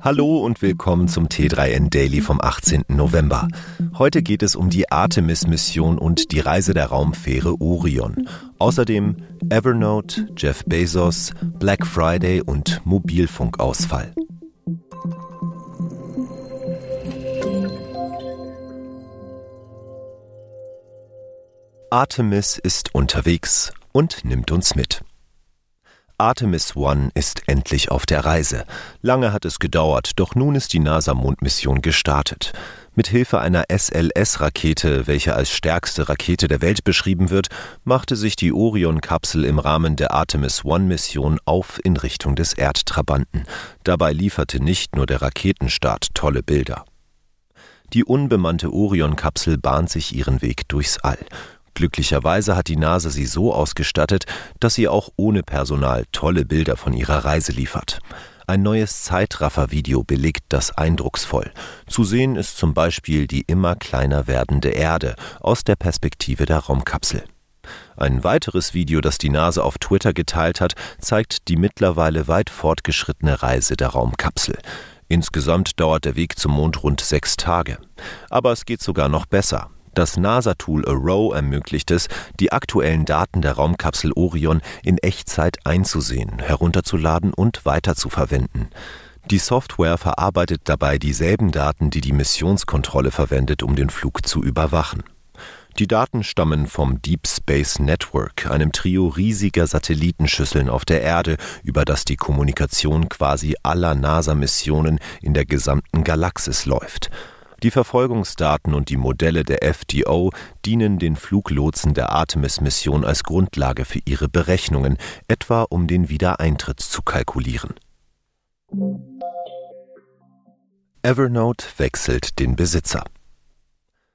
Hallo und willkommen zum T3N Daily vom 18. November. Heute geht es um die Artemis-Mission und die Reise der Raumfähre Orion. Außerdem Evernote, Jeff Bezos, Black Friday und Mobilfunkausfall. Artemis ist unterwegs und nimmt uns mit. Artemis One ist endlich auf der Reise. Lange hat es gedauert, doch nun ist die NASA-Mondmission gestartet. Mit Hilfe einer SLS-Rakete, welche als stärkste Rakete der Welt beschrieben wird, machte sich die Orion-Kapsel im Rahmen der Artemis One-Mission auf in Richtung des Erdtrabanten. Dabei lieferte nicht nur der Raketenstart tolle Bilder. Die unbemannte Orion-Kapsel bahnt sich ihren Weg durchs All. Glücklicherweise hat die NASA sie so ausgestattet, dass sie auch ohne Personal tolle Bilder von ihrer Reise liefert. Ein neues Zeitraffer-Video belegt das eindrucksvoll. Zu sehen ist zum Beispiel die immer kleiner werdende Erde aus der Perspektive der Raumkapsel. Ein weiteres Video, das die NASA auf Twitter geteilt hat, zeigt die mittlerweile weit fortgeschrittene Reise der Raumkapsel. Insgesamt dauert der Weg zum Mond rund sechs Tage. Aber es geht sogar noch besser. Das NASA-Tool Arrow ermöglicht es, die aktuellen Daten der Raumkapsel Orion in Echtzeit einzusehen, herunterzuladen und weiterzuverwenden. Die Software verarbeitet dabei dieselben Daten, die die Missionskontrolle verwendet, um den Flug zu überwachen. Die Daten stammen vom Deep Space Network, einem Trio riesiger Satellitenschüsseln auf der Erde, über das die Kommunikation quasi aller NASA-Missionen in der gesamten Galaxis läuft. Die Verfolgungsdaten und die Modelle der FDO dienen den Fluglotsen der Artemis-Mission als Grundlage für ihre Berechnungen, etwa um den Wiedereintritt zu kalkulieren. Evernote wechselt den Besitzer.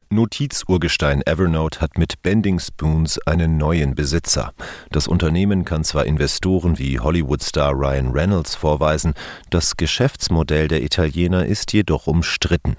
Notizurgestein Evernote hat mit Bending Spoons einen neuen Besitzer. Das Unternehmen kann zwar Investoren wie Hollywood-Star Ryan Reynolds vorweisen, das Geschäftsmodell der Italiener ist jedoch umstritten.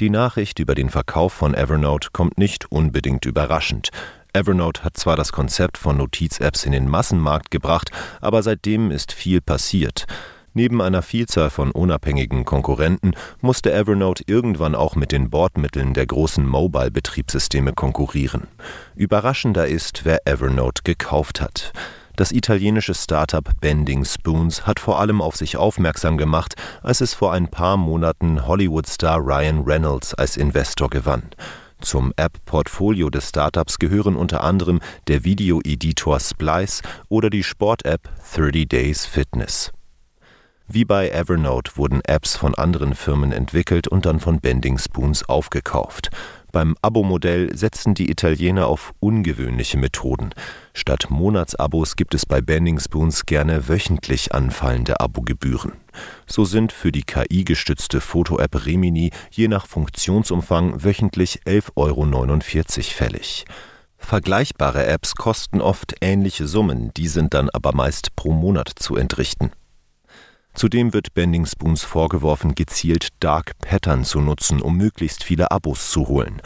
Die Nachricht über den Verkauf von Evernote kommt nicht unbedingt überraschend. Evernote hat zwar das Konzept von Notiz-Apps in den Massenmarkt gebracht, aber seitdem ist viel passiert. Neben einer Vielzahl von unabhängigen Konkurrenten musste Evernote irgendwann auch mit den Bordmitteln der großen Mobile-Betriebssysteme konkurrieren. Überraschender ist, wer Evernote gekauft hat. Das italienische Startup Bending Spoons hat vor allem auf sich aufmerksam gemacht, als es vor ein paar Monaten Hollywood-Star Ryan Reynolds als Investor gewann. Zum App-Portfolio des Startups gehören unter anderem der Video-Editor Splice oder die Sport-App 30 Days Fitness. Wie bei Evernote wurden Apps von anderen Firmen entwickelt und dann von Bending Spoons aufgekauft. Beim Abo-Modell setzen die Italiener auf ungewöhnliche Methoden. Statt Monatsabos gibt es bei Bending Spoons gerne wöchentlich anfallende Abogebühren. So sind für die KI-gestützte Foto-App Remini je nach Funktionsumfang wöchentlich 11,49 Euro fällig. Vergleichbare Apps kosten oft ähnliche Summen, die sind dann aber meist pro Monat zu entrichten. Zudem wird Bending Spoons vorgeworfen, gezielt Dark Pattern zu nutzen, um möglichst viele Abos zu holen.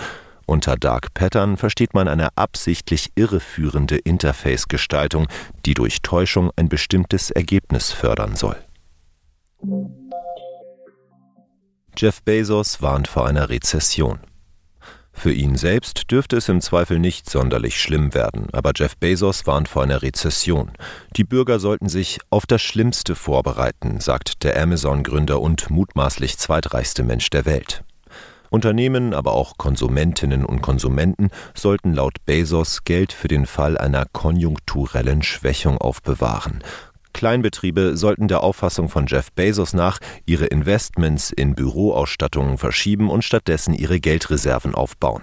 Unter Dark Pattern versteht man eine absichtlich irreführende Interface-Gestaltung, die durch Täuschung ein bestimmtes Ergebnis fördern soll. Jeff Bezos warnt vor einer Rezession. Für ihn selbst dürfte es im Zweifel nicht sonderlich schlimm werden, aber Jeff Bezos warnt vor einer Rezession. Die Bürger sollten sich auf das Schlimmste vorbereiten, sagt der Amazon-Gründer und mutmaßlich zweitreichste Mensch der Welt. Unternehmen, aber auch Konsumentinnen und Konsumenten sollten laut Bezos Geld für den Fall einer konjunkturellen Schwächung aufbewahren. Kleinbetriebe sollten der Auffassung von Jeff Bezos nach ihre Investments in Büroausstattungen verschieben und stattdessen ihre Geldreserven aufbauen.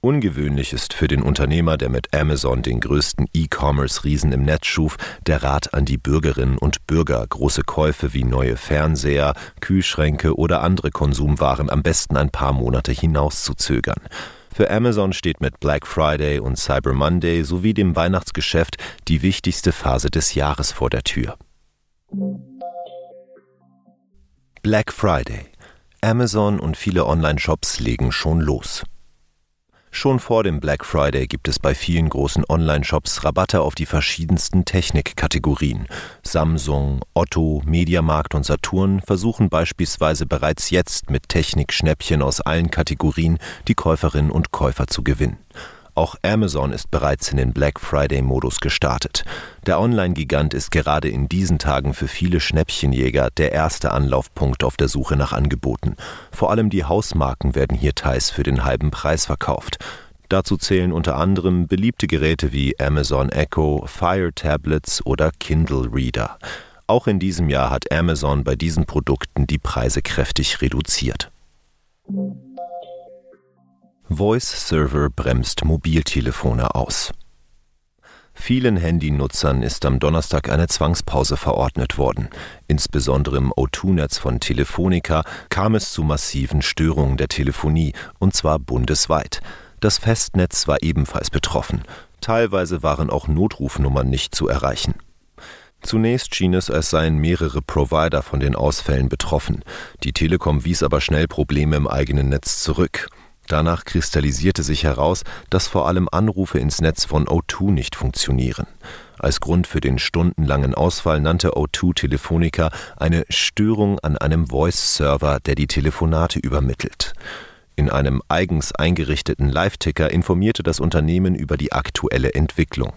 Ungewöhnlich ist für den Unternehmer, der mit Amazon den größten E-Commerce-Riesen im Netz schuf, der Rat an die Bürgerinnen und Bürger, große Käufe wie neue Fernseher, Kühlschränke oder andere Konsumwaren am besten ein paar Monate hinauszuzögern. Für Amazon steht mit Black Friday und Cyber Monday sowie dem Weihnachtsgeschäft die wichtigste Phase des Jahres vor der Tür. Black Friday. Amazon und viele Online-Shops legen schon los. Schon vor dem Black Friday gibt es bei vielen großen Online-Shops Rabatte auf die verschiedensten Technikkategorien. Samsung, Otto, Mediamarkt und Saturn versuchen beispielsweise bereits jetzt mit Technikschnäppchen aus allen Kategorien die Käuferinnen und Käufer zu gewinnen. Auch Amazon ist bereits in den Black Friday-Modus gestartet. Der Online-Gigant ist gerade in diesen Tagen für viele Schnäppchenjäger der erste Anlaufpunkt auf der Suche nach Angeboten. Vor allem die Hausmarken werden hier teils für den halben Preis verkauft. Dazu zählen unter anderem beliebte Geräte wie Amazon Echo, Fire Tablets oder Kindle Reader. Auch in diesem Jahr hat Amazon bei diesen Produkten die Preise kräftig reduziert. Voice Server bremst Mobiltelefone aus. Vielen Handynutzern ist am Donnerstag eine Zwangspause verordnet worden. Insbesondere im O2-Netz von Telefonica kam es zu massiven Störungen der Telefonie, und zwar bundesweit. Das Festnetz war ebenfalls betroffen. Teilweise waren auch Notrufnummern nicht zu erreichen. Zunächst schien es, als seien mehrere Provider von den Ausfällen betroffen. Die Telekom wies aber schnell Probleme im eigenen Netz zurück. Danach kristallisierte sich heraus, dass vor allem Anrufe ins Netz von O2 nicht funktionieren. Als Grund für den stundenlangen Ausfall nannte O2 Telefonica eine Störung an einem Voice-Server, der die Telefonate übermittelt. In einem eigens eingerichteten Live-Ticker informierte das Unternehmen über die aktuelle Entwicklung.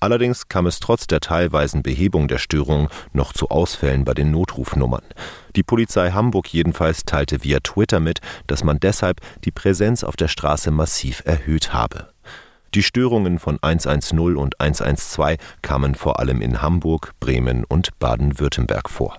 Allerdings kam es trotz der teilweisen Behebung der Störung noch zu Ausfällen bei den Notrufnummern. Die Polizei Hamburg jedenfalls teilte via Twitter mit, dass man deshalb die Präsenz auf der Straße massiv erhöht habe. Die Störungen von 110 und 112 kamen vor allem in Hamburg, Bremen und Baden-Württemberg vor.